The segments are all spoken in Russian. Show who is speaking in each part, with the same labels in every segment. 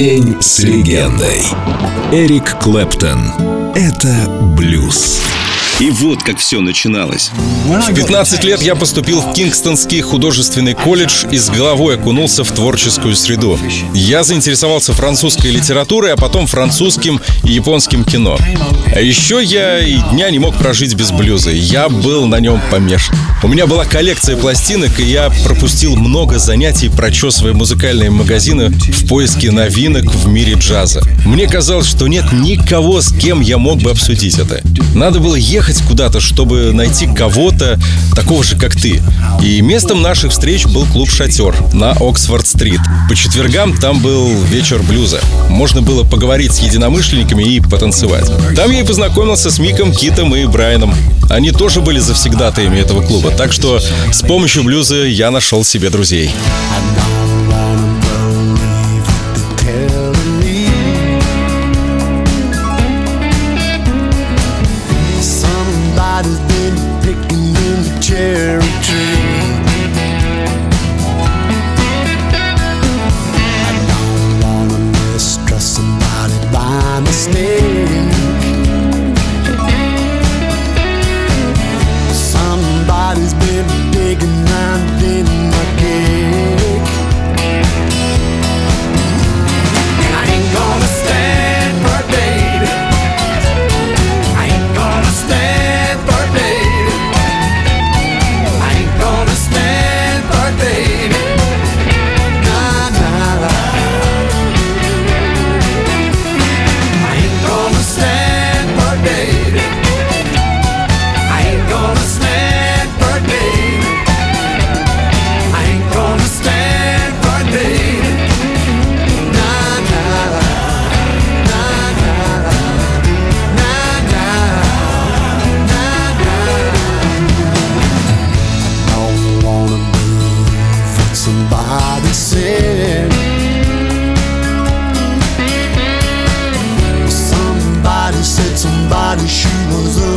Speaker 1: День с легендой. Эрик Клэптон. Это блюз.
Speaker 2: И вот как все начиналось.
Speaker 3: В 15 лет я поступил в Кингстонский художественный колледж и с головой окунулся в творческую среду. Я заинтересовался французской литературой, а потом французским и японским кино. А еще я и дня не мог прожить без блюза. Я был на нем помешан. У меня была коллекция пластинок, и я пропустил много занятий, прочесывая музыкальные магазины в поиске новинок в мире джаза. Мне казалось, что нет никого, с кем я мог бы обсудить это. Надо было ехать ехать куда-то, чтобы найти кого-то такого же, как ты. И местом наших встреч был клуб «Шатер» на Оксфорд-стрит. По четвергам там был вечер блюза. Можно было поговорить с единомышленниками и потанцевать. Там я и познакомился с Миком, Китом и Брайаном. Они тоже были завсегдатаями этого клуба, так что с помощью блюза я нашел себе друзей. me.
Speaker 1: she was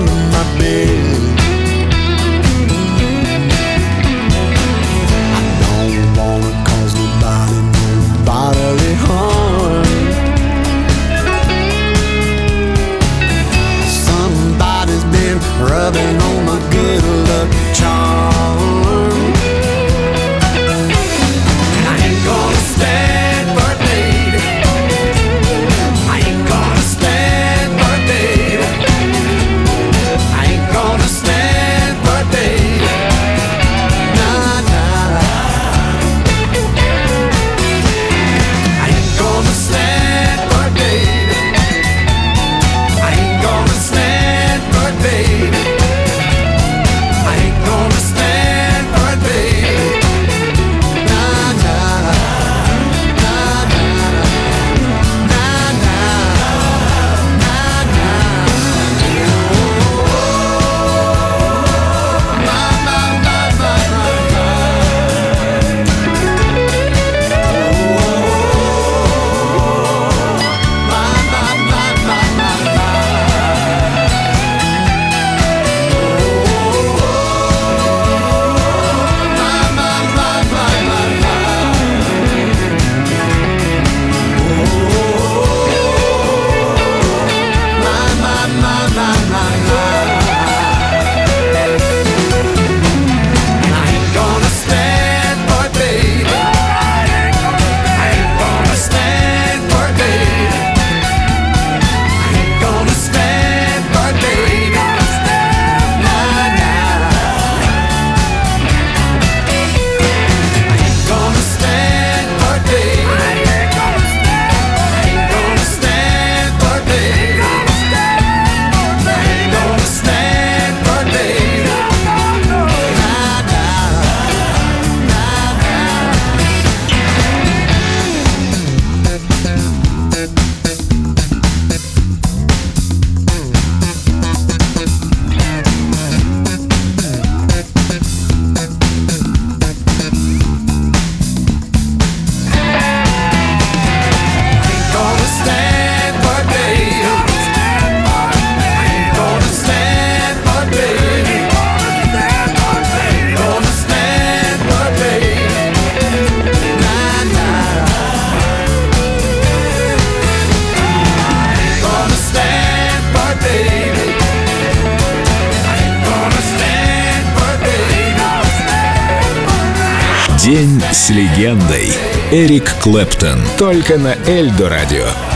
Speaker 1: День с легендой. Эрик Клэптон. Только на Эльдо радио.